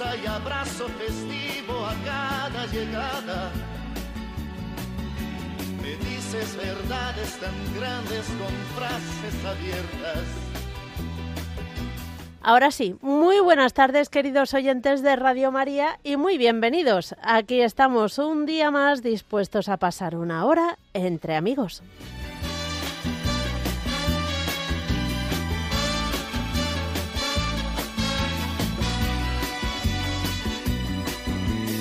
y abrazo festivo a cada llegada. Me dices verdades tan grandes con frases abiertas. Ahora sí, muy buenas tardes queridos oyentes de Radio María y muy bienvenidos. Aquí estamos un día más dispuestos a pasar una hora entre amigos.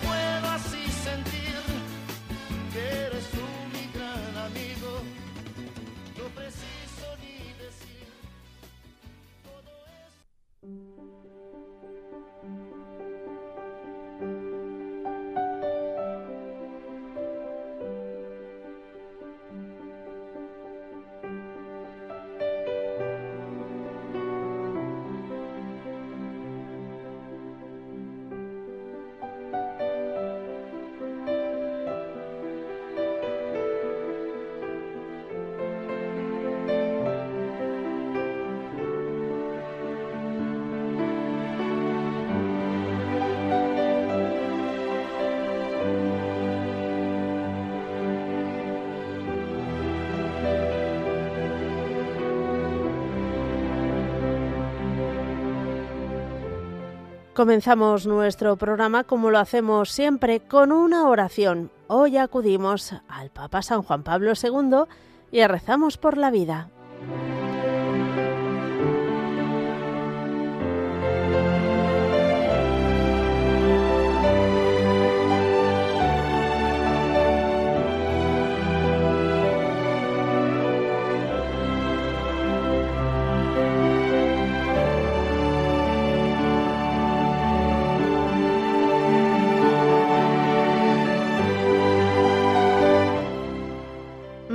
pero es bueno así sentir que eres tú mi gran amigo. No preciso ni decir todo eso. Comenzamos nuestro programa como lo hacemos siempre con una oración. Hoy acudimos al Papa San Juan Pablo II y rezamos por la vida.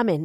Amén.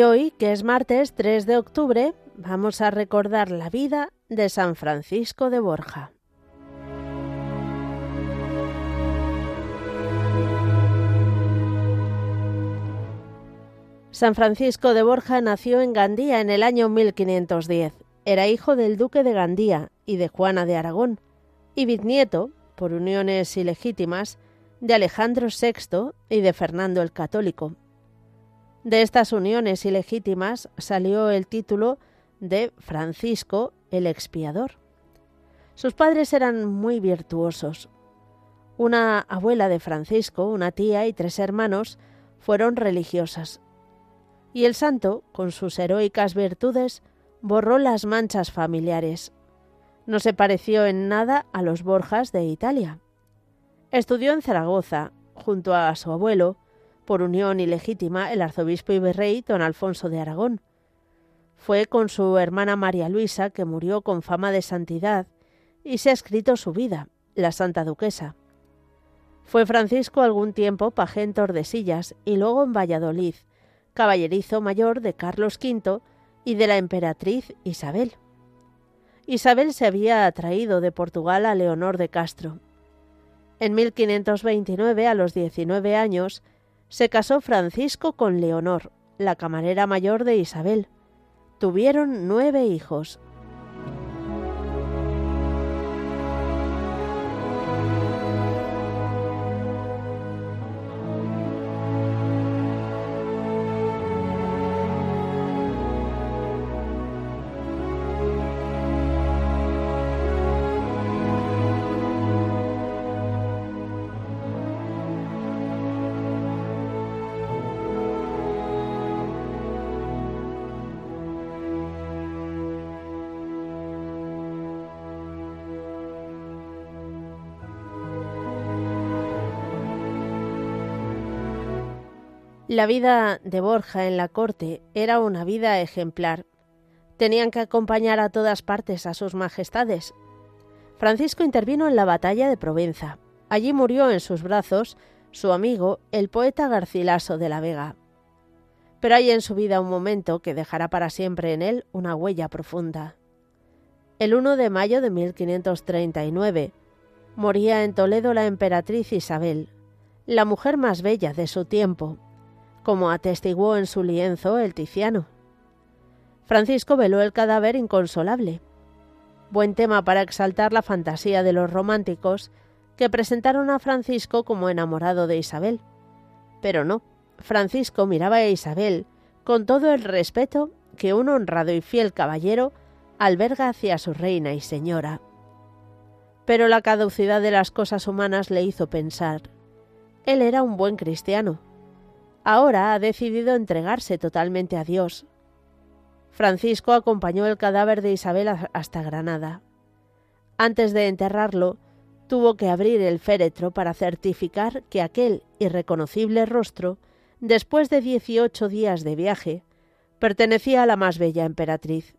Y hoy, que es martes 3 de octubre, vamos a recordar la vida de San Francisco de Borja. San Francisco de Borja nació en Gandía en el año 1510. Era hijo del duque de Gandía y de Juana de Aragón, y bisnieto, por uniones ilegítimas, de Alejandro VI y de Fernando el Católico. De estas uniones ilegítimas salió el título de Francisco el Expiador. Sus padres eran muy virtuosos. Una abuela de Francisco, una tía y tres hermanos fueron religiosas y el santo, con sus heroicas virtudes, borró las manchas familiares. No se pareció en nada a los Borjas de Italia. Estudió en Zaragoza, junto a su abuelo, por unión ilegítima, el arzobispo y virrey don Alfonso de Aragón. Fue con su hermana María Luisa, que murió con fama de santidad, y se ha escrito su vida, la Santa Duquesa. Fue Francisco algún tiempo paje en Tordesillas y luego en Valladolid, caballerizo mayor de Carlos V y de la emperatriz Isabel. Isabel se había traído de Portugal a Leonor de Castro. En 1529, a los 19 años, se casó Francisco con Leonor, la camarera mayor de Isabel. Tuvieron nueve hijos. La vida de Borja en la corte era una vida ejemplar. Tenían que acompañar a todas partes a sus majestades. Francisco intervino en la batalla de Provenza. Allí murió en sus brazos su amigo, el poeta Garcilaso de la Vega. Pero hay en su vida un momento que dejará para siempre en él una huella profunda. El 1 de mayo de 1539 moría en Toledo la emperatriz Isabel, la mujer más bella de su tiempo, como atestiguó en su lienzo el Ticiano. Francisco veló el cadáver inconsolable. Buen tema para exaltar la fantasía de los románticos que presentaron a Francisco como enamorado de Isabel. Pero no, Francisco miraba a Isabel con todo el respeto que un honrado y fiel caballero alberga hacia su reina y señora. Pero la caducidad de las cosas humanas le hizo pensar. Él era un buen cristiano, Ahora ha decidido entregarse totalmente a Dios. Francisco acompañó el cadáver de Isabel hasta Granada. Antes de enterrarlo, tuvo que abrir el féretro para certificar que aquel irreconocible rostro, después de dieciocho días de viaje, pertenecía a la más bella emperatriz.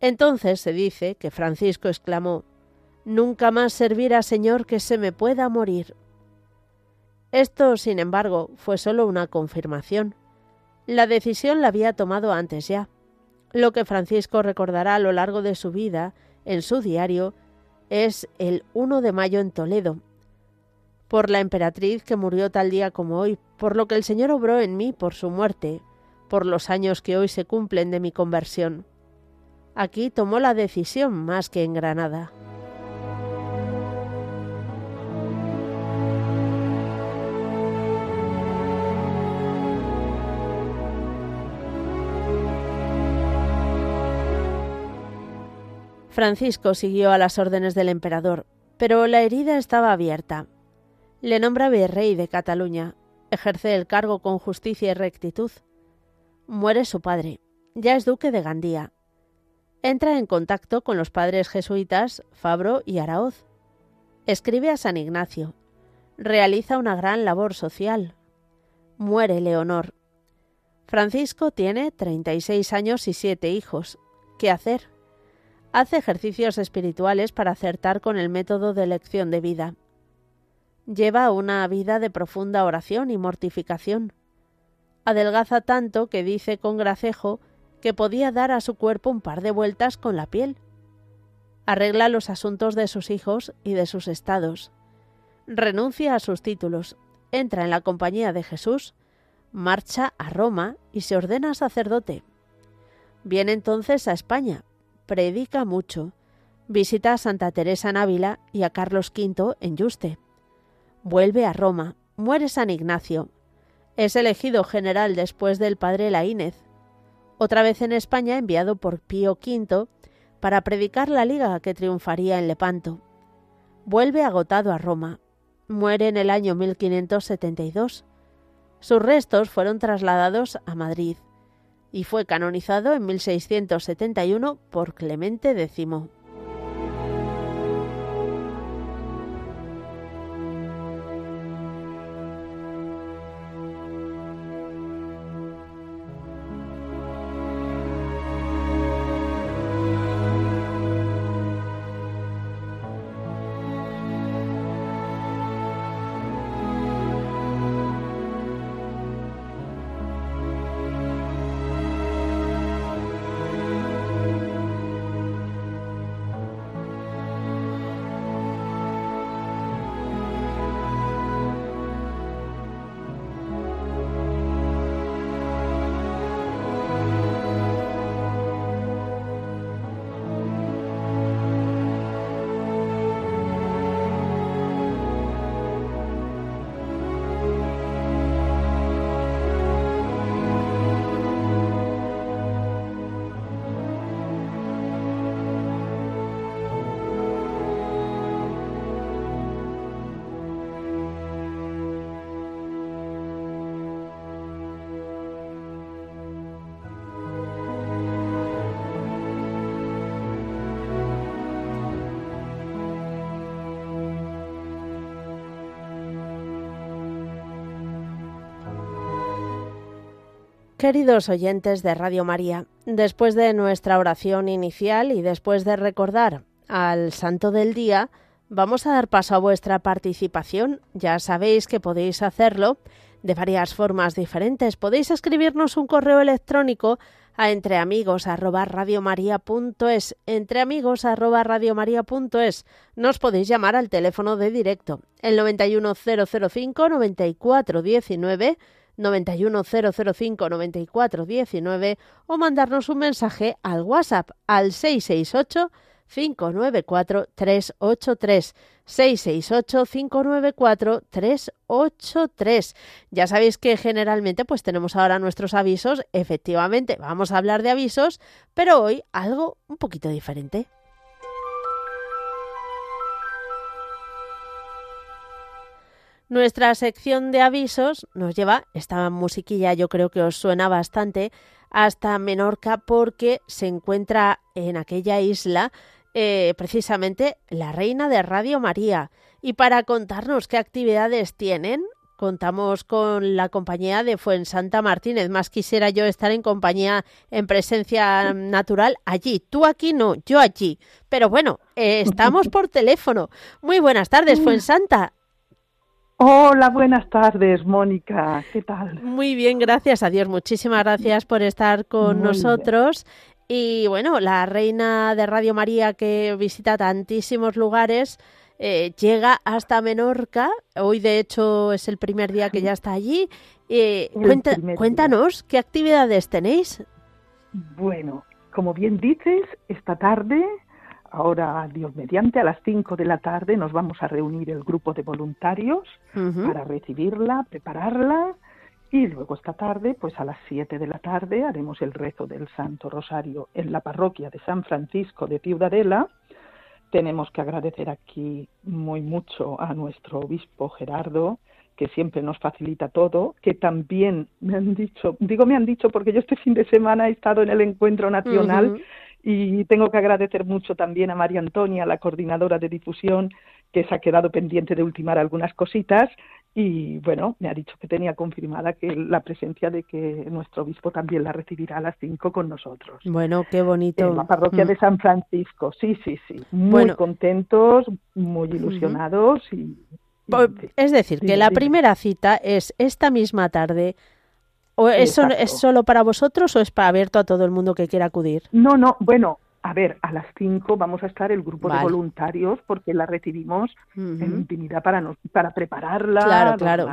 Entonces se dice que Francisco exclamó Nunca más servirá Señor que se me pueda morir. Esto, sin embargo, fue solo una confirmación. La decisión la había tomado antes ya. Lo que Francisco recordará a lo largo de su vida, en su diario, es el 1 de mayo en Toledo, por la emperatriz que murió tal día como hoy, por lo que el Señor obró en mí por su muerte, por los años que hoy se cumplen de mi conversión. Aquí tomó la decisión más que en Granada. Francisco siguió a las órdenes del emperador, pero la herida estaba abierta. Le nombra virrey de Cataluña, ejerce el cargo con justicia y rectitud. Muere su padre, ya es duque de Gandía. Entra en contacto con los padres jesuitas Fabro y Araoz. Escribe a San Ignacio. Realiza una gran labor social. Muere Leonor. Francisco tiene 36 años y siete hijos. ¿Qué hacer? Hace ejercicios espirituales para acertar con el método de elección de vida. Lleva una vida de profunda oración y mortificación. Adelgaza tanto que dice con gracejo que podía dar a su cuerpo un par de vueltas con la piel. Arregla los asuntos de sus hijos y de sus estados. Renuncia a sus títulos. Entra en la compañía de Jesús. marcha a Roma y se ordena sacerdote. Viene entonces a España, predica mucho, visita a Santa Teresa en Ávila y a Carlos V en Yuste. Vuelve a Roma, muere San Ignacio. Es elegido general después del padre Laínez. Otra vez en España enviado por Pío V para predicar la liga que triunfaría en Lepanto. Vuelve agotado a Roma. Muere en el año 1572. Sus restos fueron trasladados a Madrid y fue canonizado en 1671 por Clemente X. Queridos oyentes de Radio María, después de nuestra oración inicial y después de recordar al Santo del Día, vamos a dar paso a vuestra participación. Ya sabéis que podéis hacerlo de varias formas diferentes. Podéis escribirnos un correo electrónico a entreamigos@radiomaria.es, entreamigos@radiomaria.es. Nos podéis llamar al teléfono de directo, el 91005 9419 910059419 o mandarnos un mensaje al WhatsApp al 668 594 383 668 594 383. Ya sabéis que generalmente pues tenemos ahora nuestros avisos, efectivamente, vamos a hablar de avisos, pero hoy algo un poquito diferente. Nuestra sección de avisos nos lleva, esta musiquilla yo creo que os suena bastante, hasta Menorca porque se encuentra en aquella isla eh, precisamente la reina de Radio María. Y para contarnos qué actividades tienen, contamos con la compañía de Fuensanta Martínez. Más quisiera yo estar en compañía, en presencia natural, allí. Tú aquí no, yo allí. Pero bueno, eh, estamos por teléfono. Muy buenas tardes, Fuensanta. Hola, buenas tardes, Mónica. ¿Qué tal? Muy bien, gracias a Dios. Muchísimas gracias por estar con nosotros. Y bueno, la reina de Radio María que visita tantísimos lugares eh, llega hasta Menorca. Hoy, de hecho, es el primer día que ya está allí. Eh, cuéntanos, ¿qué actividades tenéis? Bueno, como bien dices, esta tarde ahora, Dios mediante, a las 5 de la tarde nos vamos a reunir el grupo de voluntarios para recibirla, prepararla y luego esta tarde, pues a las 7 de la tarde, haremos el rezo del Santo Rosario en la parroquia de San Francisco de Ciudadela. Tenemos que agradecer aquí muy mucho a nuestro obispo Gerardo, que siempre nos facilita todo, que también me han dicho, digo me han dicho porque yo este fin de semana he estado en el encuentro nacional y tengo que agradecer mucho también a María Antonia, la coordinadora de difusión, que se ha quedado pendiente de ultimar algunas cositas y bueno, me ha dicho que tenía confirmada que la presencia de que nuestro obispo también la recibirá a las cinco con nosotros. Bueno, qué bonito. En la parroquia de mm. San Francisco, sí, sí, sí. Muy contentos, muy ilusionados y... Es decir, que la primera cita es esta misma tarde ¿O eso es solo para vosotros o es para abierto a todo el mundo que quiera acudir? No, no, bueno, a ver, a las 5 vamos a estar el grupo de voluntarios porque la recibimos en intimidad para, para prepararla, claro,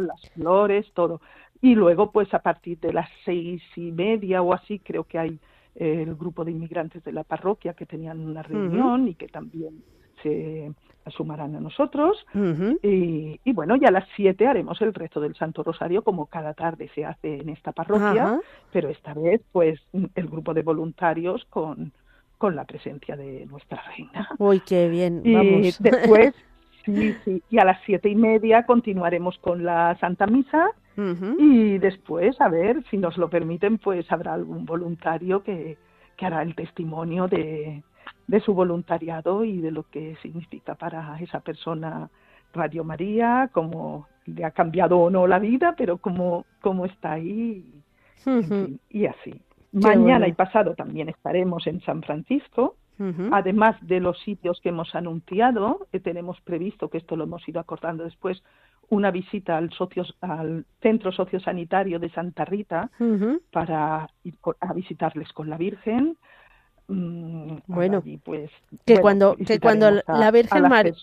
las flores, todo. y luego pues a partir de las seis y media o así creo que hay eh, el grupo de inmigrantes de la parroquia que tenían una reunión y que también se sumarán a nosotros. Y, y, bueno, ya a las siete haremos el rezo del Santo Rosario como cada tarde se hace en esta parroquia, pero esta vez pues el grupo de voluntarios con, con la presencia de nuestra reina. Uy, qué bien, y después, sí, sí, y a las siete y media continuaremos con la Santa Misa. Y después, a ver, si nos lo permiten, pues habrá algún voluntario que, que hará el testimonio de, de su voluntariado y de lo que significa para esa persona Radio María, cómo le ha cambiado o no la vida, pero cómo, cómo está ahí y así. Mañana y pasado también estaremos en San Francisco. Además de los sitios que hemos anunciado, que tenemos previsto, que esto lo hemos ido acordando después, una visita al, socios, al centro sociosanitario de Santa Rita para ir a visitarles con la Virgen. Mm, bueno, pues, que cuando que cuando la Virgen María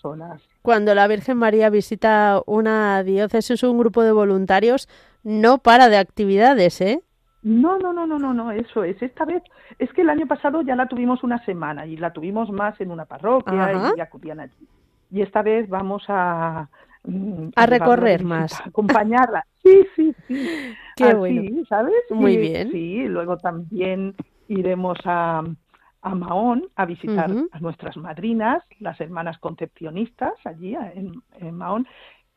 cuando la Virgen María visita una diócesis un grupo de voluntarios no para de actividades, ¿eh? No, no, no, no, no, no, eso es. Esta vez es que el año pasado ya la tuvimos una semana y la tuvimos más en una parroquia y acudían allí. Y esta vez vamos a mm, a recorrer más, acompañarla. Sí, sí, sí. Qué bueno. ¿sabes? Muy bien. Sí, luego también iremos a a Mahón a visitar a nuestras madrinas, las hermanas concepcionistas allí en, Mahón.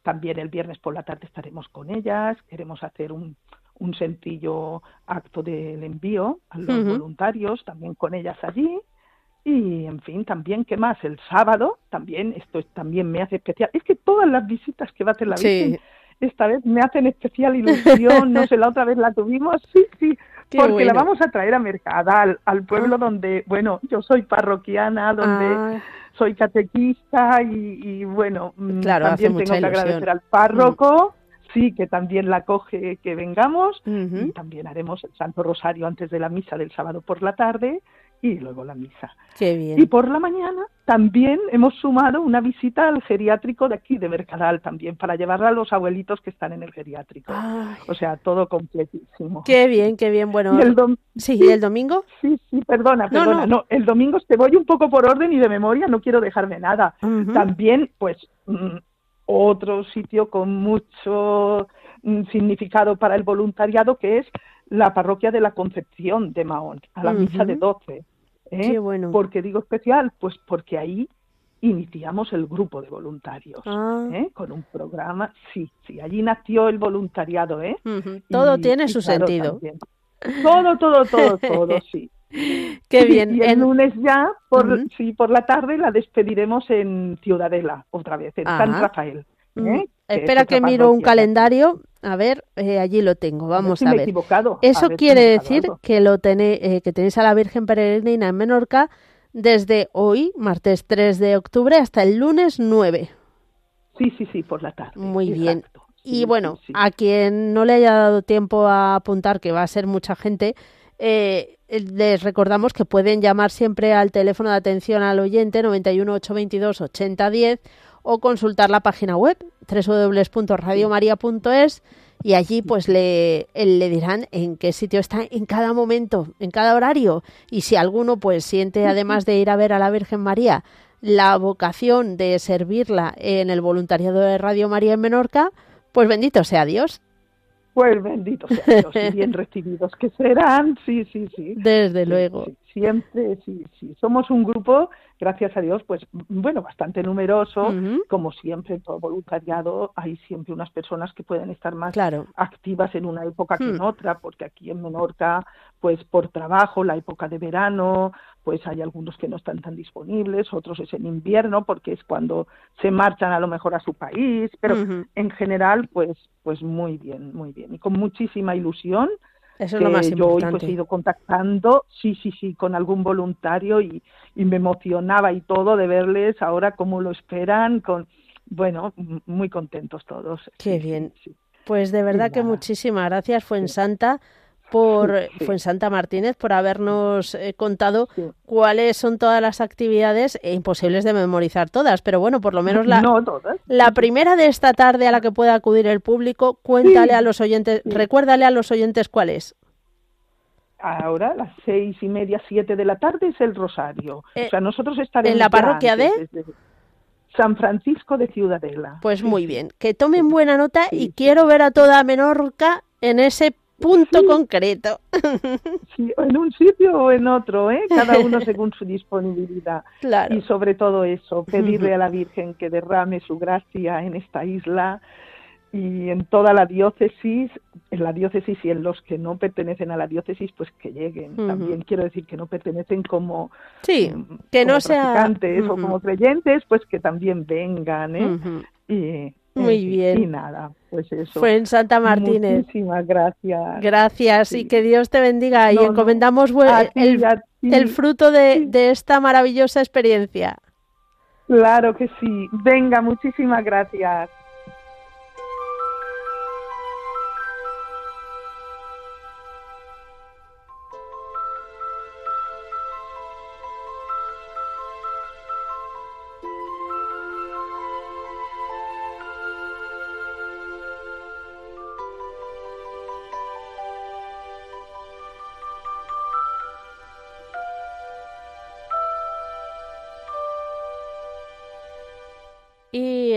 También el viernes por la tarde estaremos con ellas. Queremos hacer un, un sencillo acto del envío a los voluntarios, también con ellas allí. Y, en fin, también, ¿qué más? El sábado, también, esto también me hace especial. Es que todas las visitas que va a hacer la Virgen, esta vez me hacen especial ilusión. no sé, la otra vez la tuvimos, sí, sí, porque la vamos a traer a Mercadal, al pueblo ah. donde, bueno, yo soy parroquiana, donde ah. soy catequista y, bueno, mm, también tengo que agradecer al párroco. Mm. Sí, que también la coge que vengamos y también haremos el Santo Rosario antes de la misa del sábado por la tarde y luego la misa. bien. Y por la mañana también hemos sumado una visita al geriátrico de aquí, de Mercadal, también, para llevarla a los abuelitos que están en el geriátrico. O sea, todo completísimo. Qué bien, qué bien. Bueno, el sí, ¿y el domingo? Sí, sí, perdona, perdona. No, el domingo te voy un poco por orden y de memoria, no quiero dejarme nada. También, pues, mm, otro sitio con mucho mm, significado para el voluntariado que es la parroquia de la Concepción de Mahón, a la misa de 12. ¿eh? bueno. ¿Por qué digo especial? Pues porque ahí iniciamos el grupo de voluntarios ah. ¿eh? con un programa. Sí, sí, allí nació el voluntariado. ¿eh? Todo tiene su sentido. Todo, todo, todo, todo, sí. Qué bien. Y el lunes ya, por, sí, por la tarde, la despediremos en Ciudadela, otra vez, en San Rafael. ¿eh? Espera que miro un calendario. A ver, eh, allí lo tengo. Vamos a, ver. Equivocado. Eso quiere decir que lo tenéis, eh, que tenéis a la Virgen Peregrina en Menorca desde hoy, martes 3 de octubre, hasta el lunes 9. Sí, sí, sí, por la tarde. Muy bien. y bueno, a quien no le haya dado tiempo a apuntar, que va a ser mucha gente, eh, les recordamos que pueden llamar siempre al teléfono de atención al oyente 91 822 8010 o consultar la página web www.radiomaria.es y allí pues le, le dirán en qué sitio está en cada momento, en cada horario y si alguno pues siente además de ir a ver a la Virgen María la vocación de servirla en el voluntariado de Radio María en Menorca, pues bendito sea Dios. Pues bendito sea Dios, y bien recibidos que serán, sí, sí, sí. Desde luego. siempre, sí, sí. Somos un grupo gracias a Dios, pues bueno, bastante numeroso, como siempre todo voluntariado hay siempre unas personas que pueden estar más activas en una época que en hmm. otra, porque aquí en Menorca, pues por trabajo, la época de verano, pues hay algunos que no están tan disponibles, otros es en invierno, porque es cuando se marchan a lo mejor a su país, pero en general, pues, pues muy bien, muy bien, y con muchísima ilusión eso es lo más importante. Yo hoy pues, he ido contactando, sí, sí, sí, con algún voluntario y, y me emocionaba y todo de verles ahora cómo lo esperan, con, bueno, muy contentos todos. Qué bien. Pues de verdad que muchísimas gracias, Fuensanta, por Santa Martínez por habernos eh, contado cuáles son todas las actividades e imposibles de memorizar todas, pero bueno, por lo menos la, la primera de esta tarde a la que pueda acudir el público, cuéntale a los oyentes, recuérdale a los oyentes cuál es. Ahora, las seis y media, siete de la tarde es el Rosario. o Eh, sea, nosotros estaremos ¿en la parroquia de? desde San Francisco de Ciudadela. Pues muy bien, que tomen buena nota y quiero ver a toda Menorca en ese punto concreto. Sí, en un sitio o en otro, ¿eh? cada uno según su disponibilidad. Claro. Y sobre todo eso, pedirle a la Virgen que derrame su gracia en esta isla y en toda la diócesis, en la diócesis y en los que no pertenecen a la diócesis, pues que lleguen. También quiero decir que no pertenecen como, Sí, mm, que como no sea- practicantes o como creyentes, pues que también vengan, ¿eh? Y, Muy bien. Y nada, pues eso. Fue en Santa Martínez. Muchísimas gracias. Gracias y Sí. que Dios te bendiga y No, no. encomendamos bue- A ti, el, el fruto de, Sí. de esta maravillosa experiencia. Claro que sí. Venga, muchísimas gracias.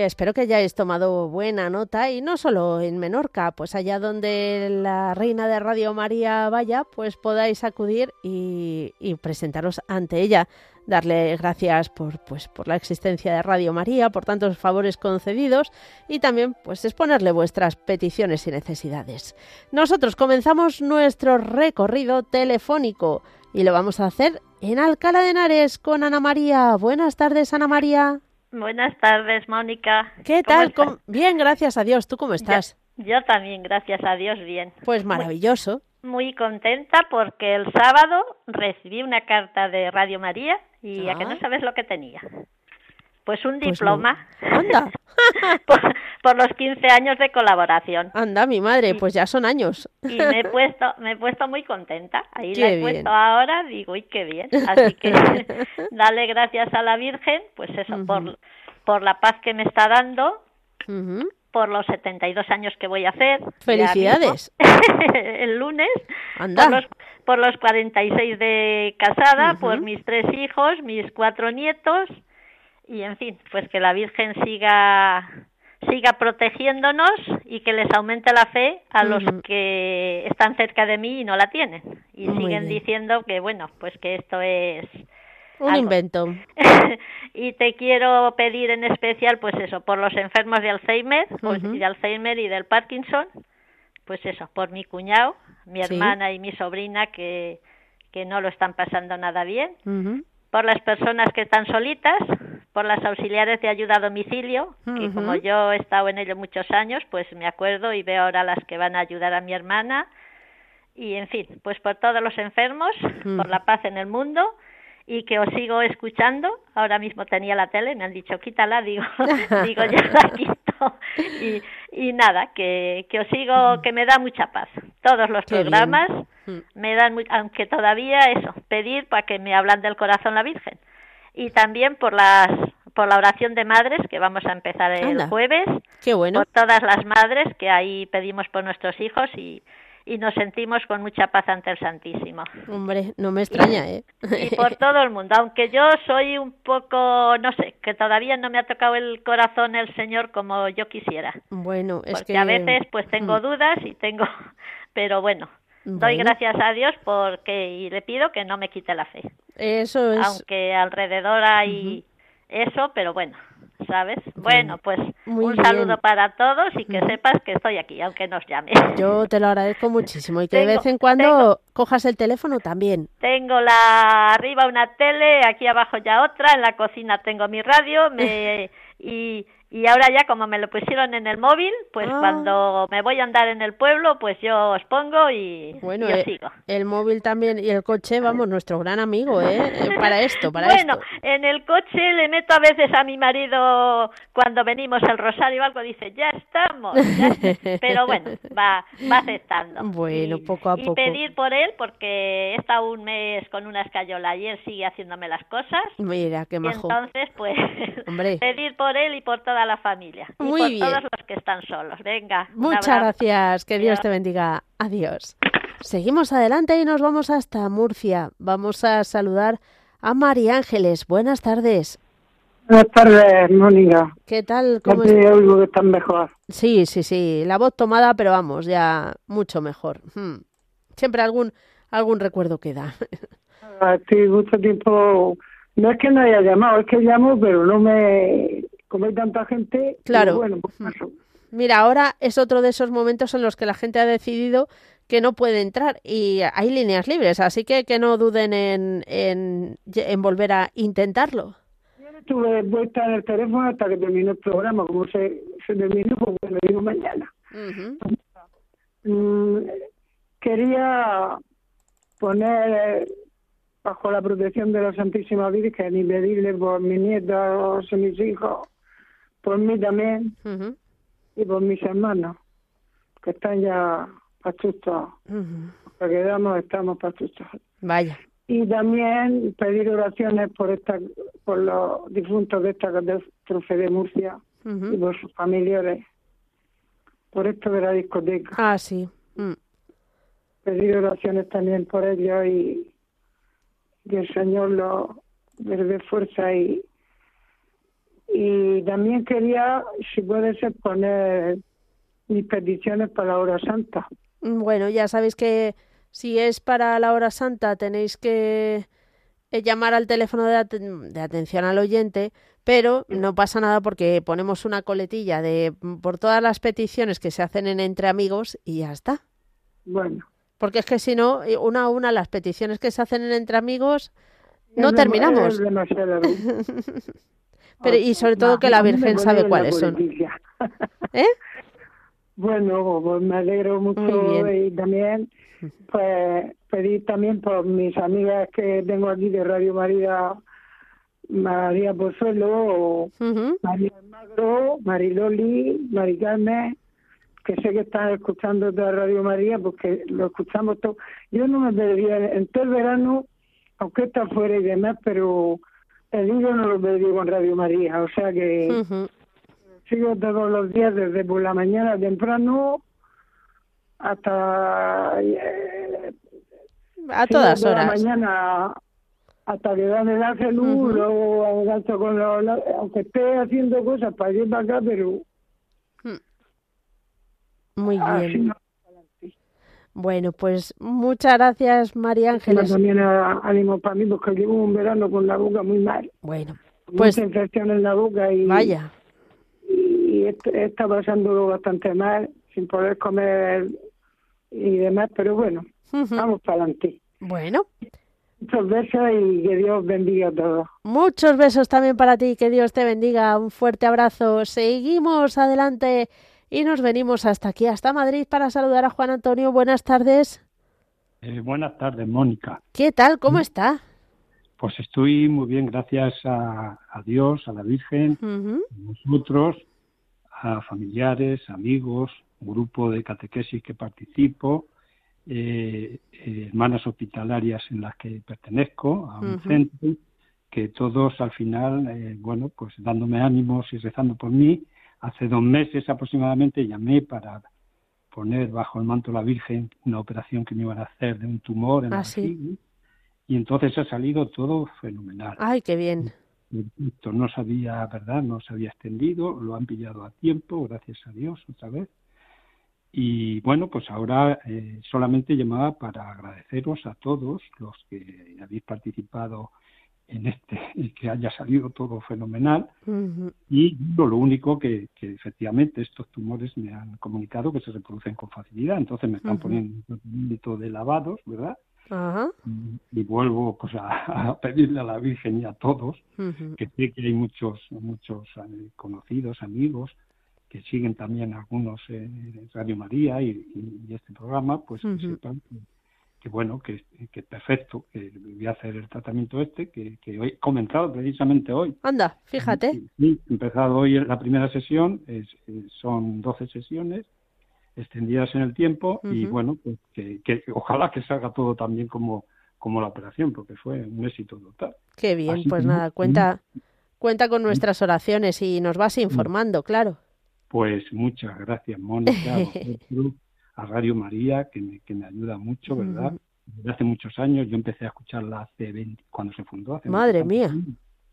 Espero que hayáis tomado buena nota y no solo en Menorca, pues allá donde la reina de Radio María vaya, pues podáis acudir y, y presentaros ante ella, darle gracias por, pues, por la existencia de Radio María, por tantos favores concedidos y también pues exponerle vuestras peticiones y necesidades. Nosotros comenzamos nuestro recorrido telefónico y lo vamos a hacer en Alcalá de Henares con Ana María. Buenas tardes, Ana María. Buenas tardes, Mónica. ¿Qué ¿Cómo tal? Bien, gracias a Dios. ¿Tú cómo estás? Yo, yo también, gracias a Dios, bien. Pues maravilloso. Muy contenta porque el sábado recibí una carta de Radio María y a que Ah. no sabes lo que tenía. Pues un Pues no. diploma Anda, por, por los 15 años de colaboración. anda, mi madre, pues ya son años. Y me he puesto, me he puesto muy contenta. Ahí Qué la he bien. puesto ahora, digo, uy, qué bien. Así que dale gracias a la Virgen, pues eso, por, por la paz que me está dando, Ujú. por los 72 años que voy a hacer. Felicidades. el lunes. Anda. Por los, por los 46 de casada, por mis tres hijos, mis cuatro nietos. Y en fin, pues que la Virgen siga siga protegiéndonos y que les aumente la fe a los que están cerca de mí y no la tienen. Y Muy siguen bien. diciendo que, bueno, pues que esto es Un algo. invento. y te quiero pedir en especial, pues eso, por los enfermos de Alzheimer, y de Alzheimer y del Parkinson, pues eso, por mi cuñado, mi Sí. hermana y mi sobrina que, que no lo están pasando nada bien, Ujú. Por las personas que están solitas, por las auxiliares de ayuda a domicilio, que Ujú. como yo he estado en ello muchos años, pues me acuerdo y veo ahora las que van a ayudar a mi hermana, y en fin, pues por todos los enfermos, Ujú. por la paz en el mundo y que os sigo escuchando. Ahora mismo tenía la tele, me han dicho quítala, digo, digo ya la quito. Y, y nada, que, que os sigo, que me da mucha paz. Todos los Qué programas Mm. Me dan, mu- aunque todavía eso, pedir para que me hablan del corazón la Virgen. Y también por las por la oración de madres que vamos a empezar el Anda. jueves Qué bueno. por todas las madres que ahí pedimos por nuestros hijos y, y nos sentimos con mucha paz ante el Santísimo. Hombre, no me extraña, ¿eh? Y por todo el mundo, aunque yo soy un poco, no sé, que todavía no me ha tocado el corazón el Señor como yo quisiera. Bueno, es Porque que... a veces pues tengo Mm. dudas y tengo, pero bueno, doy Bueno. gracias a Dios porque y le pido que no me quite la fe, Eso es... aunque alrededor hay eso, pero bueno, ¿sabes? Bueno, pues Muy un saludo bien. para todos y que sepas que estoy aquí, aunque nos llame. Yo te lo agradezco muchísimo y que de Tengo- vez en cuando tengo- cojas el teléfono también. Tengo la arriba una tele, aquí abajo ya otra, en la cocina tengo mi radio, me y, y ahora ya como me lo pusieron en el móvil, pues ah. cuando me voy a andar en el pueblo, pues yo os pongo y, bueno, y eh, sigo. El móvil también y el coche, vamos, nuestro gran amigo, ¿eh? para esto, para bueno, en el coche le meto a veces a mi marido cuando venimos al Rosario o algo, dice, ya estamos, pero bueno, va, va aceptando. Bueno, poco a poco. Y pedir por él, porque estado un mes con una escayola y él sigue haciéndome las cosas. Mira, qué majo. Y entonces, pues, pedir por él y por toda la familia. Muy y por todos los que están solos. Venga. Muchas gracias. Que Dios te bendiga. Adiós. Seguimos adelante y nos vamos hasta Murcia. Vamos a saludar a María Ángeles. Buenas tardes. Buenas tardes, Mónica. ¿Qué tal? ¿Cómo te oigo que estás mejor? Sí, sí, sí. La voz tomada, pero vamos, ya mucho mejor. Hmm. Siempre algún algún recuerdo queda. Estoy mucho tiempo. No es que no haya llamado, es que llamo, pero no me como hay tanta gente, claro. bueno, pues Mira, ahora es otro de esos momentos en los que la gente ha decidido que no puede entrar y hay líneas libres, así que que no duden en, en, volver a intentarlo. Yo estuve vuelta en el teléfono hasta que terminó el programa, como se, se terminó, pues bueno, digo mañana. Mm, quería poner bajo la protección de la Santísima Virgen y pedirle por mis nietos y mis hijos por mí también y por mis hermanos, que están ya pachuchos. Porque quedamos, estamos pachuchos. Vaya. Y también pedir oraciones por esta por los difuntos de esta catástrofe de Murcia y por sus familiares, por esto de la discoteca. Ah, sí. Mm. Pedir oraciones también por ellos y que el Señor los dé fuerza y, y también quería, si puede ser, poner mis peticiones para la hora santa. Mm, bueno, ya sabéis que si es para la hora santa tenéis que eh, llamar al teléfono de, de, atención al oyente, pero no pasa nada porque ponemos una coletilla de mm, por todas las peticiones que se hacen en entre amigos y ya está. Bueno. Porque es que si no, eh, una a una las peticiones que se hacen en entre amigos no terminamos. Pero, y sobre todo que la Virgen sabe cuáles son. ¿Eh? Bueno, pues me alegro mucho y también pues pedir también por mis amigas que tengo aquí de Radio María, María Pozuelo, María Magro, Mariloli, Mari Carmen, que sé que están escuchando de Radio María porque lo escuchamos todo. Yo no me perdería en todo el verano, aunque está fuera y demás, pero el libro no lo pedí con Radio María, o sea que sigo todos los días desde por la mañana temprano hasta eh, a todas horas. la mañana hasta que dan el ángel uh luego con los, aunque esté haciendo cosas para ir para acá, pero muy bien. Bueno, pues muchas gracias, María Ángeles. También ánimo para mí, porque llevo un verano con la boca muy mal. Bueno, pues. Mucha infección en la boca y. Vaya. Y, está pasando bastante mal, sin poder comer y demás, pero bueno, vamos para adelante. Bueno. Muchos besos y que Dios bendiga a todos. Muchos besos también para ti, que Dios te bendiga. Un fuerte abrazo. Seguimos adelante y nos venimos hasta aquí, hasta Madrid, para saludar a Juan Antonio. Buenas tardes. Eh, buenas tardes, Mónica. ¿Qué tal? ¿Cómo está? Pues estoy muy bien, gracias a, Dios, a la Virgen, a nosotros, a familiares, amigos, grupo de catequesis que participo, eh, eh, hermanas hospitalarias en las que pertenezco, a un centro, que todos al final, bueno, pues dándome ánimos y rezando por mí, Hace dos meses aproximadamente llamé para poner bajo el manto la Virgen una operación que me iban a hacer de un tumor en ah, la y entonces ha salido todo fenomenal. Ay, qué bien. Esto no se había, ¿verdad? No se había extendido, lo han pillado a tiempo, gracias a Dios, otra vez. Y bueno, pues ahora eh, solamente llamaba para agradeceros a todos los que habéis participado en este que haya salido todo fenomenal. Y lo único que, que, efectivamente estos tumores me han comunicado que se reproducen con facilidad. Entonces me están poniendo un tratamiento de lavados verdad y, vuelvo pues a, pedirle a la Virgen y a todos, que sé que hay muchos, muchos eh, conocidos, amigos, que siguen también algunos en Radio María y, este programa, pues que sepan que, bueno, que, que, perfecto, que voy a hacer el tratamiento este, que, que hoy he comenzado precisamente hoy. Anda, fíjate. Sí, he empezado hoy la primera sesión, es, son 12 sesiones extendidas en el tiempo y bueno, pues que, que, ojalá que salga todo también como, como la operación, porque fue un éxito total. Qué bien, pues nada, cuenta, cuenta con nuestras oraciones y nos vas informando, claro. Pues muchas gracias, Mónica, a Radio María, que me, que me ayuda mucho, ¿verdad? Desde hace muchos años, yo empecé a escucharla hace 20, cuando se fundó. Hace Madre mía.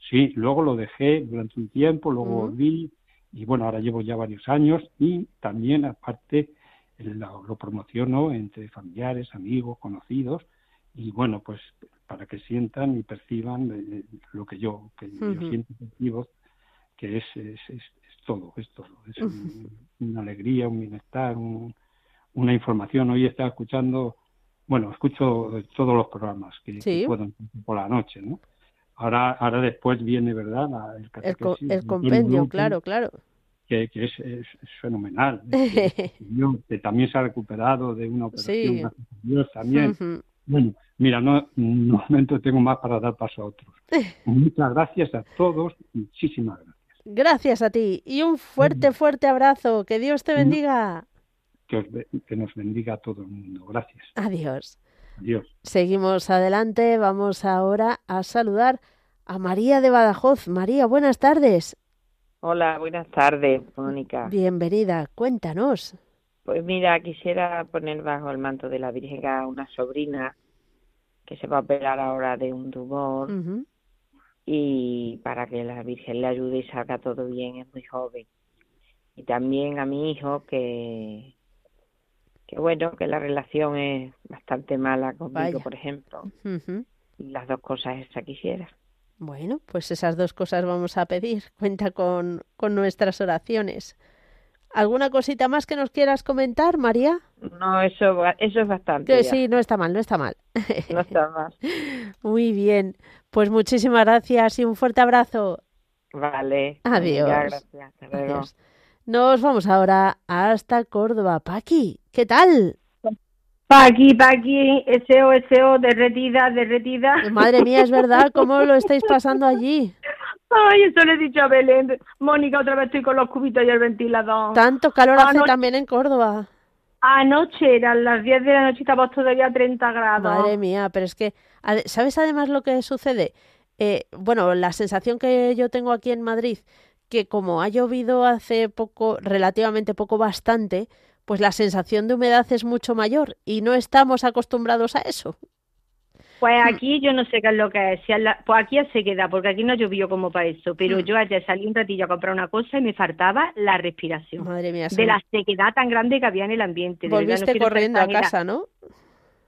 Sí, luego lo dejé durante un tiempo, luego volví y bueno, ahora llevo ya varios años y también aparte lo, promociono entre familiares, amigos, conocidos y bueno, pues para que sientan y perciban eh, lo que yo, que yo siento y percibo, que es, es, es, todo, es todo, es una alegría, un bienestar, una información. Hoy estaba escuchando, bueno, escucho todos los programas que, puedo por la noche, ¿no? Ahora, ahora después viene, ¿verdad? el, el, compendio, claro, claro que, es, es, fenomenal. que, también se ha recuperado de una operación, Dios también. Bueno, mira, no, no me tengo más para dar paso a otros. Muchas gracias a todos, muchísimas gracias. Gracias a ti y un fuerte, fuerte abrazo. Que Dios te bendiga. Que, que nos bendiga a todo el mundo. Gracias. Adiós. Adiós. Seguimos adelante. Vamos ahora a saludar a María de Badajoz. María, buenas tardes. Hola, buenas tardes, Mónica. Bienvenida, cuéntanos. Pues mira, quisiera poner bajo el manto de la Virgen a una sobrina que se va a operar ahora de un tumor y para que la Virgen le ayude y salga todo bien, es muy joven. Y también a mi hijo que que bueno, que la relación es bastante mala conmigo, por ejemplo. Y las dos cosas esas quisiera. Bueno, pues esas dos cosas vamos a pedir. Cuenta con, con nuestras oraciones. ¿Alguna cosita más que nos quieras comentar, María? No, eso, eso es bastante. Sí, no está mal, no está mal. No está mal. Muy bien. Pues muchísimas gracias y un fuerte abrazo. Vale. Adiós. gracias. Adiós. Nos vamos ahora hasta Córdoba. Paqui, ¿qué tal? Paqui, Paqui, SO, SO, derretida, derretida. Madre mía, es verdad, ¿cómo lo estáis pasando allí? Ay, eso le he dicho a Belén. Mónica, otra vez estoy con los cubitos y el ventilador. Tanto calor hace también en Córdoba. Anoche eran las 10 de la noche y estábamos todavía a 30 grados. Madre mía, pero es que, ¿sabes además lo que sucede? Eh, bueno, la sensación que yo tengo aquí en Madrid, que como ha llovido hace poco, relativamente poco, bastante, pues la sensación de humedad es mucho mayor y no estamos acostumbrados a eso. Pues hmm. aquí yo no sé qué es lo que es. pues aquí se queda, porque aquí no llovió como para eso. Pero hmm. yo ayer salí un ratillo a comprar una cosa y me faltaba la respiración. Madre mía. De la sequedad tan grande que había en el ambiente. Volviste corriendo a casa, ¿no?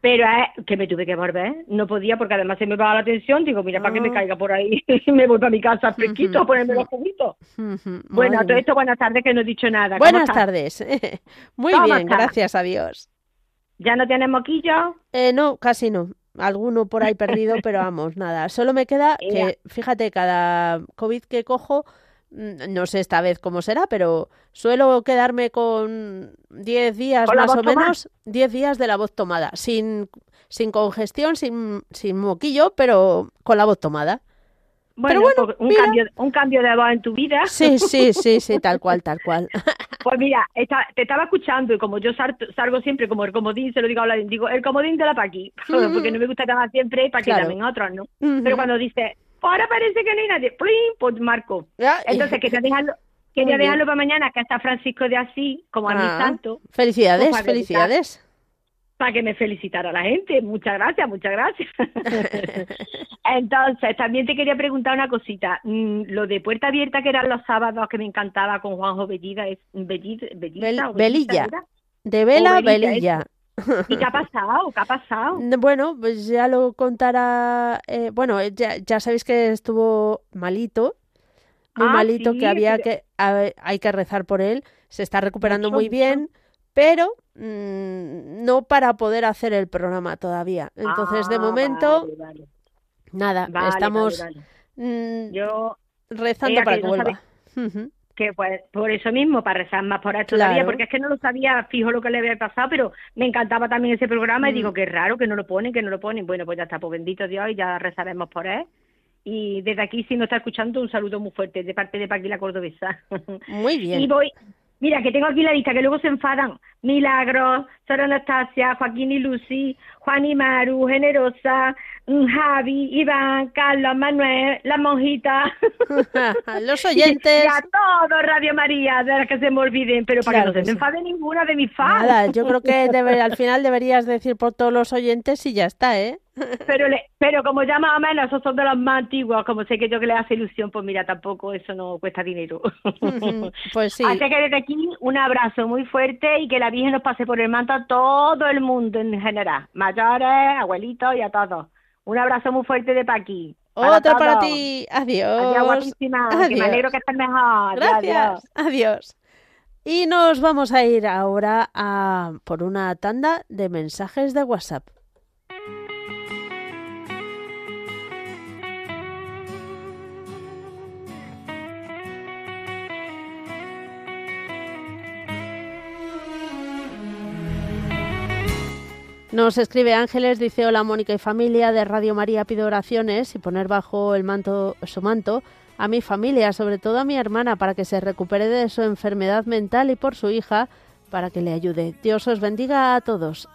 Pero es que me tuve que volver, no podía porque además se me va la atención, digo, mira, para que me ah. caiga por ahí, me voy para mi casa fresquito a ponerme los juguitos. bueno, todo esto, buenas tardes, que no he dicho nada. Buenas tardes. Muy bien, gracias a Dios. ¿Ya no tienes moquillo? Eh, no, casi no. Alguno por ahí perdido, pero vamos, nada. Solo me queda que, fíjate, cada COVID que cojo no sé esta vez cómo será, pero suelo quedarme con 10 días más o menos, 10 días de la voz tomada, sin, sin congestión, sin, sin moquillo, pero con la voz tomada. Bueno, pues un, cambio, un cambio de voz en tu vida. Sí, sí, sí, sí, tal cual, tal cual. Pues mira, te estaba escuchando y como yo salgo siempre como el comodín, se lo digo a digo, el comodín de la Paqui, porque no me gusta llamar siempre para que llamen otros, ¿no? Pero cuando dice, ahora parece que no hay nadie. Pues marco. Entonces quería dejarlo, quería dejarlo para mañana, que está Francisco de Asís, como a mi ah, santo. Felicidades, pues felicidades. Para que me felicitara la gente. Muchas gracias, muchas gracias. Entonces, también te quería preguntar una cosita. Mm, lo de Puerta Abierta, que eran los sábados, que me encantaba con Juanjo Bellida, es Bellida, Belilla. De Vela, Belilla. ¿Y qué ha pasado? ¿Qué ha pasado? Bueno, pues ya lo contará. Eh, bueno, eh, ya, ya, sabéis que estuvo malito, muy ah, malito, que había que hay que rezar por él. Se está recuperando muy bien, pero mm, no para poder hacer el programa todavía. Entonces, de ah, momento, nada, estamos mm, Yo, rezando para que, vuelva. Que pues por eso mismo, para rezar más por esto todavía, porque es que no lo sabía fijo lo que le había pasado, pero me encantaba también ese programa y digo, mm. que raro que no lo ponen, que no lo ponen. Bueno, pues ya está, pues bendito Dios y ya rezaremos por él. Y desde aquí, si no está escuchando, un saludo muy fuerte de parte de Paqui la Cordobesa. Muy bien. y voy, Mira, que tengo aquí la lista, que luego se enfadan. Milagros, Sara Anastasia, Joaquín y Lucy, Juan y Maru, Generosa, mm, Javi, Iván, Carlos, Manuel, la monjita. Los oyentes. Y a todos, Radio María, de las que se me olviden, pero para que no se me enfade ninguna de mis fans. Nada, yo creo que al final deberías decir por todos los oyentes y ya está, ¿eh? Pero, le, pero como ya más o menos esos son de los más antiguos, como sé que yo que le hace ilusión, pues mira, tampoco eso no cuesta dinero. Pues sí. Así que desde aquí un abrazo muy fuerte y que la Virgen nos pase por el manto a todo el mundo en general, mayores, abuelitos y a todos. Un abrazo muy fuerte de Paqui. Otro para ti. Adiós. Adiós, guapísima. Que me alegro que estés mejor. Gracias. Adiós. Y nos vamos a ir ahora a por una tanda de mensajes de WhatsApp. Nos escribe Ángeles, dice hola Mónica y familia de Radio María pido oraciones y poner bajo el manto su manto a mi familia, sobre todo a mi hermana, para que se recupere de su enfermedad mental y por su hija, para que le ayude. Dios os bendiga a todos.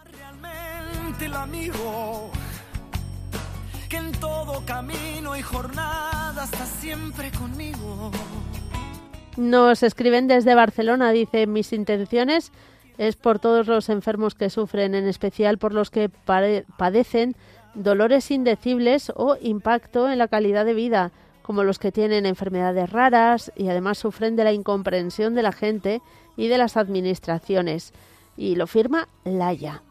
que en todo camino y jornada está siempre conmigo. Nos escriben desde Barcelona, dice mis intenciones es por todos los enfermos que sufren, en especial por los que padecen dolores indecibles o impacto en la calidad de vida, como los que tienen enfermedades raras y además sufren de la incomprensión de la gente y de las administraciones. Y lo firma Laya.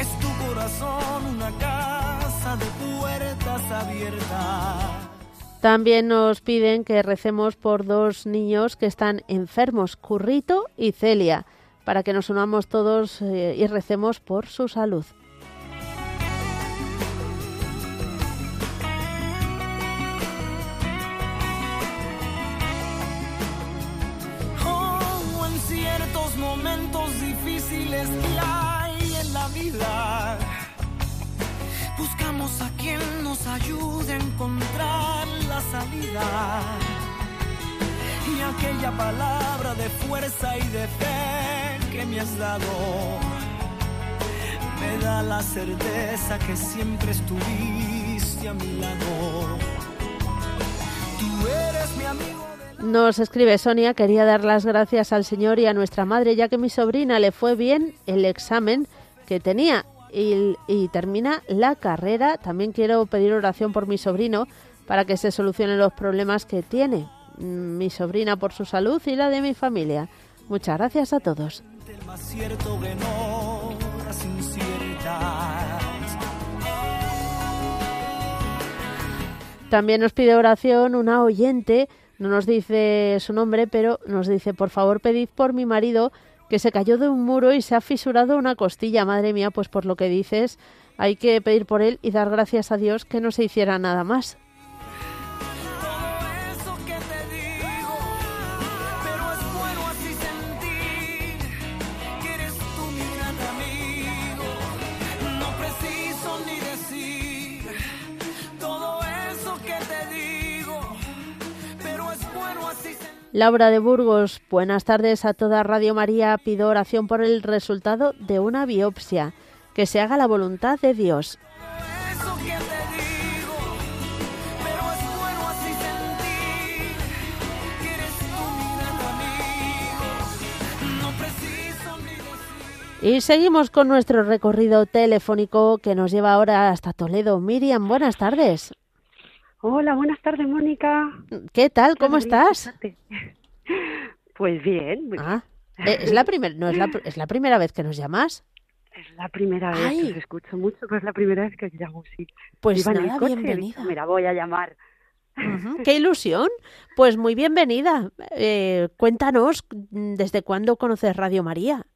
Es tu corazón una casa de puertas abiertas. También nos piden que recemos por dos niños que están enfermos, Currito y Celia, para que nos unamos todos eh, y recemos por su salud. En ciertos momentos difíciles que hay en la vida A quien nos ayude a encontrar la salida. Y aquella palabra de fuerza y de fe que me has dado me da la certeza que siempre estuviste a mi lado. Tú eres mi amigo. Nos escribe Sonia, quería dar las gracias al Señor y a nuestra madre, ya que mi sobrina le fue bien el examen que tenía y, termina la carrera. También quiero pedir oración por mi sobrino para que se solucionen los problemas que tiene mm, mi sobrina por su salud y la de mi familia. Muchas gracias a todos. También nos pide oración una oyente, no nos dice su nombre, pero nos dice, por favor, pedid por mi marido que se cayó de un muro y se ha fisurado una costilla. Madre mía, pues por lo que dices, hay que pedir por él y dar gracias a Dios que no se hiciera nada más. Laura de Burgos, buenas tardes a toda Radio María. Pido oración por el resultado de una biopsia. Que se haga la voluntad de Dios. Y seguimos con nuestro recorrido telefónico que nos lleva ahora hasta Toledo. Miriam, buenas tardes. Hola, buenas tardes, Mónica. ¿Qué tal? ¿Cómo estás? Pues bien. Ah, eh, es la primera, no es la, es la primera vez que nos llamas. Es la primera vez que os escucho mucho, pero es la primera vez que os llamo, sí. Pues nada, bienvenida. Mira, voy a llamar ¡Qué ilusión! Pues muy bienvenida. Eh, cuéntanos, ¿desde cuándo conoces Radio María?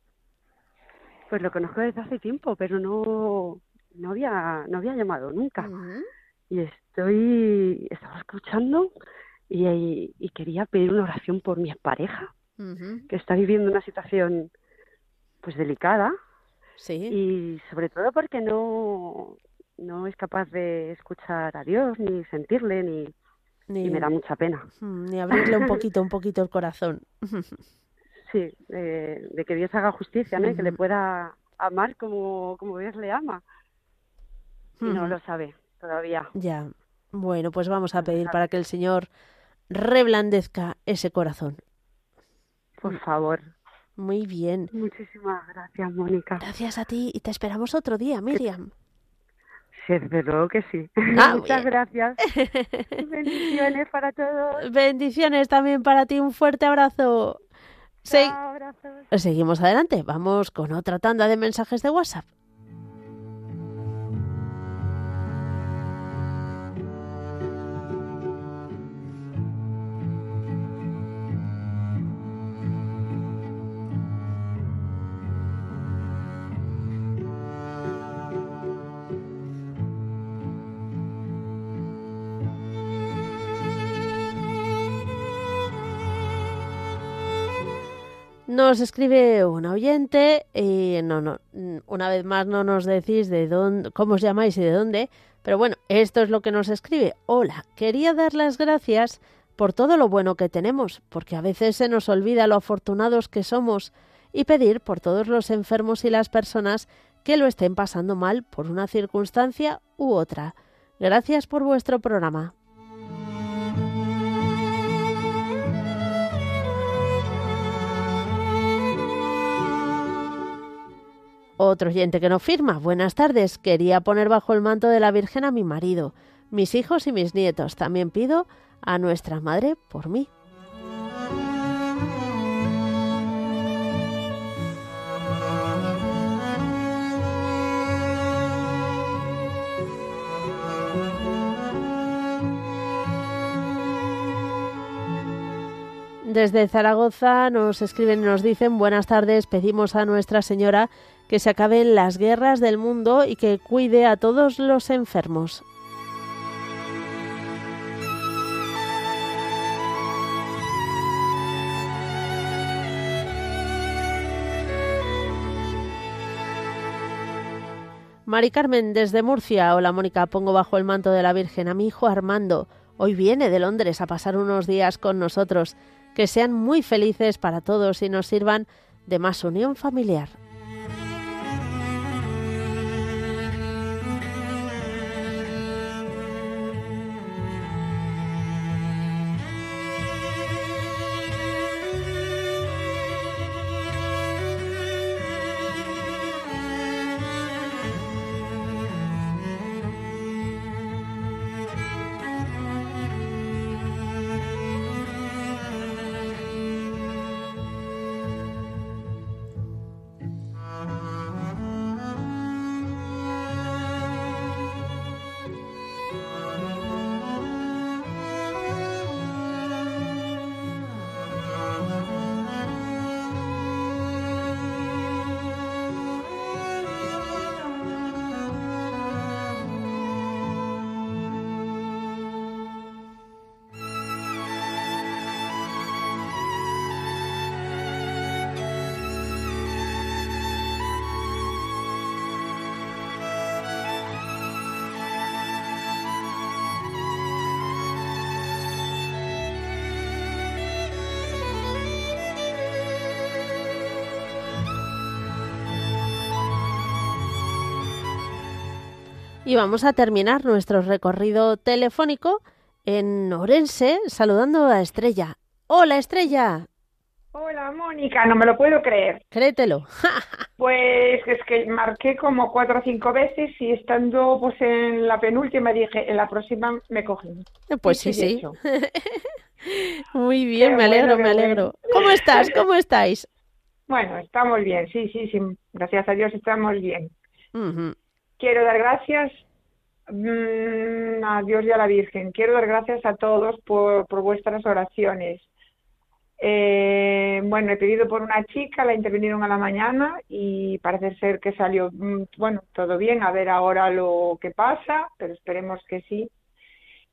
Pues lo conozco desde hace tiempo, pero no, no, había, no había llamado nunca. Y estoy, estaba escuchando y, y, quería pedir una oración por mi pareja, que está viviendo una situación pues delicada. Sí. Y sobre todo porque no, no es capaz de escuchar a Dios, ni sentirle, ni, y me da mucha pena. Ni abrirle un poquito, un poquito el corazón. Sí, de que Dios haga justicia, ¿no? que le pueda amar como, como Dios le ama. Y no lo sabe todavía. Ya. Bueno, pues vamos a pedir para que el Señor reblandezca ese corazón. Por favor. Muy bien. Muchísimas gracias, Mónica. Gracias a ti y te esperamos otro día, Miriam. Sí, desde luego que sí. Ah, Muchas gracias. Bendiciones para todos. Bendiciones también para ti. Un fuerte abrazo. Seguimos adelante. Vamos con otra tanda de mensajes de WhatsApp. Nos escribe un oyente y no, no, una vez más no nos decís de dónde, cómo os llamáis y de dónde, pero bueno, esto es lo que nos escribe. Hola, quería dar las gracias por todo lo bueno que tenemos, porque a veces se nos olvida lo afortunados que somos y pedir por todos los enfermos y las personas que lo estén pasando mal por una circunstancia u otra. Gracias por vuestro programa. Otro oyente que no firma. Buenas tardes. Quería poner bajo el manto de la Virgen a mi marido, mis hijos y mis nietos. También pido a nuestra Madre por mí. Desde Zaragoza nos escriben y nos dicen buenas tardes, pedimos a Nuestra Señora que se acaben las guerras del mundo y que cuide a todos los enfermos. Mari Carmen desde Murcia. Hola Mónica, pongo bajo el manto de la Virgen a mi hijo Armando. Hoy viene de Londres a pasar unos días con nosotros. Que sean muy felices para todos y nos sirvan de más unión familiar. Y vamos a terminar nuestro recorrido telefónico en Orense saludando a Estrella. Hola Estrella. Hola Mónica, no me lo puedo creer. Créetelo. pues es que marqué como cuatro o cinco veces y estando pues en la penúltima dije, en la próxima me cogen. Pues sí, sí. Muy bien, me alegro, me alegro. ¿Cómo estás? ¿Cómo estáis? Bueno, estamos bien, sí, sí, sí. Gracias a Dios estamos bien quiero dar gracias mm, a Dios y a la Virgen. Quiero dar gracias a todos por, por vuestras oraciones. Eh, bueno, he pedido por una chica, la intervinieron a la mañana y parece ser que salió, mm, bueno, todo bien, a ver ahora lo que pasa, pero esperemos que sí.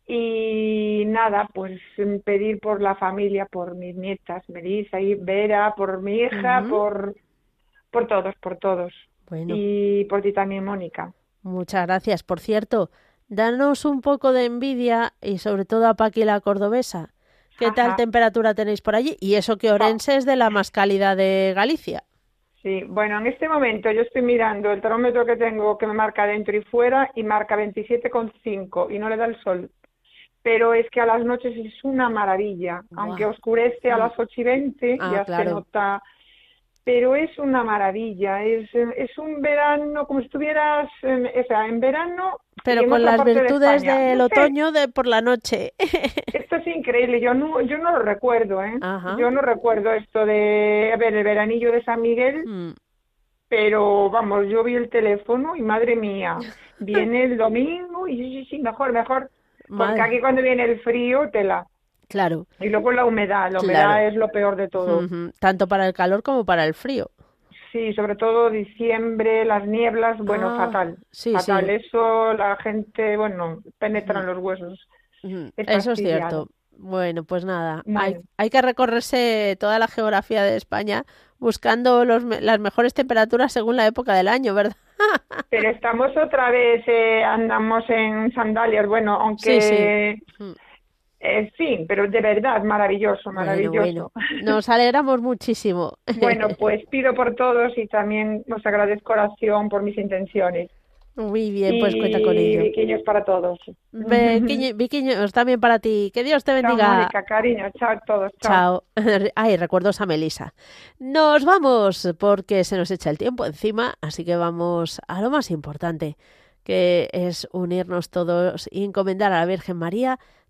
Y nada, pues mm, pedir por la familia, por mis nietas, Melissa y Vera, por mi hija, por, por todos, por todos. Y por ti también, Mónica. Muchas gracias. Por cierto, danos un poco de envidia y sobre todo a Paqui la cordobesa. ¿Qué tal temperatura tenéis por allí? Y eso que Orense es de la más cálida de Galicia. Sí, bueno, en este momento yo estoy mirando el termómetro que tengo que me marca dentro y fuera y marca 27,5 y no le da el sol. Pero es que a las noches es una maravilla, aunque oscurece a mm. las 8 y 20, ah, ya se nota pero es una maravilla, es, es un verano como si estuvieras, en, o sea, en verano... Pero con las virtudes del otoño de por la noche. Esto es increíble, yo no, yo no lo recuerdo, ¿eh? Yo no recuerdo esto de, a ver, el veranillo de San Miguel, mm. pero vamos, yo vi el teléfono y madre mía, viene el domingo y sí, sí, sí, mejor, mejor, porque aquí cuando viene el frío, tela. Claro. Y luego la humedad, la humedad es lo peor de todo. Tanto para el calor como para el frío. Sí, sobre todo diciembre, las nieblas, bueno, ah, fatal. Sí, fatal. Eso la gente, bueno, penetra en los huesos. Eso es cierto. Bueno, pues nada, hay, hay, que recorrerse toda la geografía de España buscando los, las mejores temperaturas según la época del año, ¿verdad? Pero estamos otra vez, eh, andamos en sandalias, bueno, aunque eh, sí, pero de verdad, maravilloso, maravilloso. Nos alegramos muchísimo. bueno, pues pido por todos y también os agradezco oración por mis intenciones. Muy bien, pues cuenta con ello. Viquiños para todos. Viquiños también para ti. Que Dios te bendiga. Chao, Mónica, cariño. Chao a todos. Chao. chao. Ay, recuerdos a Melisa. Nos vamos porque se nos echa el tiempo encima, así que vamos a lo más importante, que es unirnos todos y encomendar a la Virgen María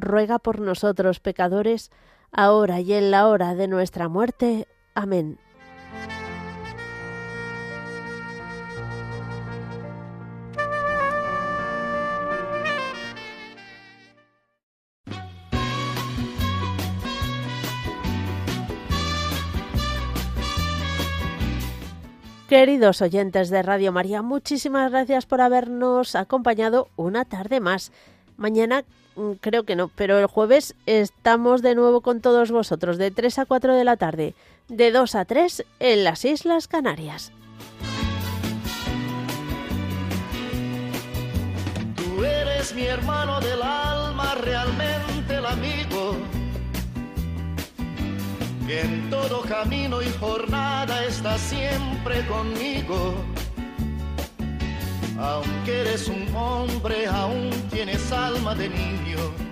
ruega por nosotros pecadores, ahora y en la hora de nuestra muerte. Amén. Queridos oyentes de Radio María, muchísimas gracias por habernos acompañado una tarde más. Mañana creo que no, pero el jueves estamos de nuevo con todos vosotros de 3 a 4 de la tarde, de 2 a 3 en las Islas Canarias. Tú eres mi hermano del alma, realmente el amigo, que en todo camino y jornada está siempre conmigo aunque eres un hombre, aún tienes alma de niño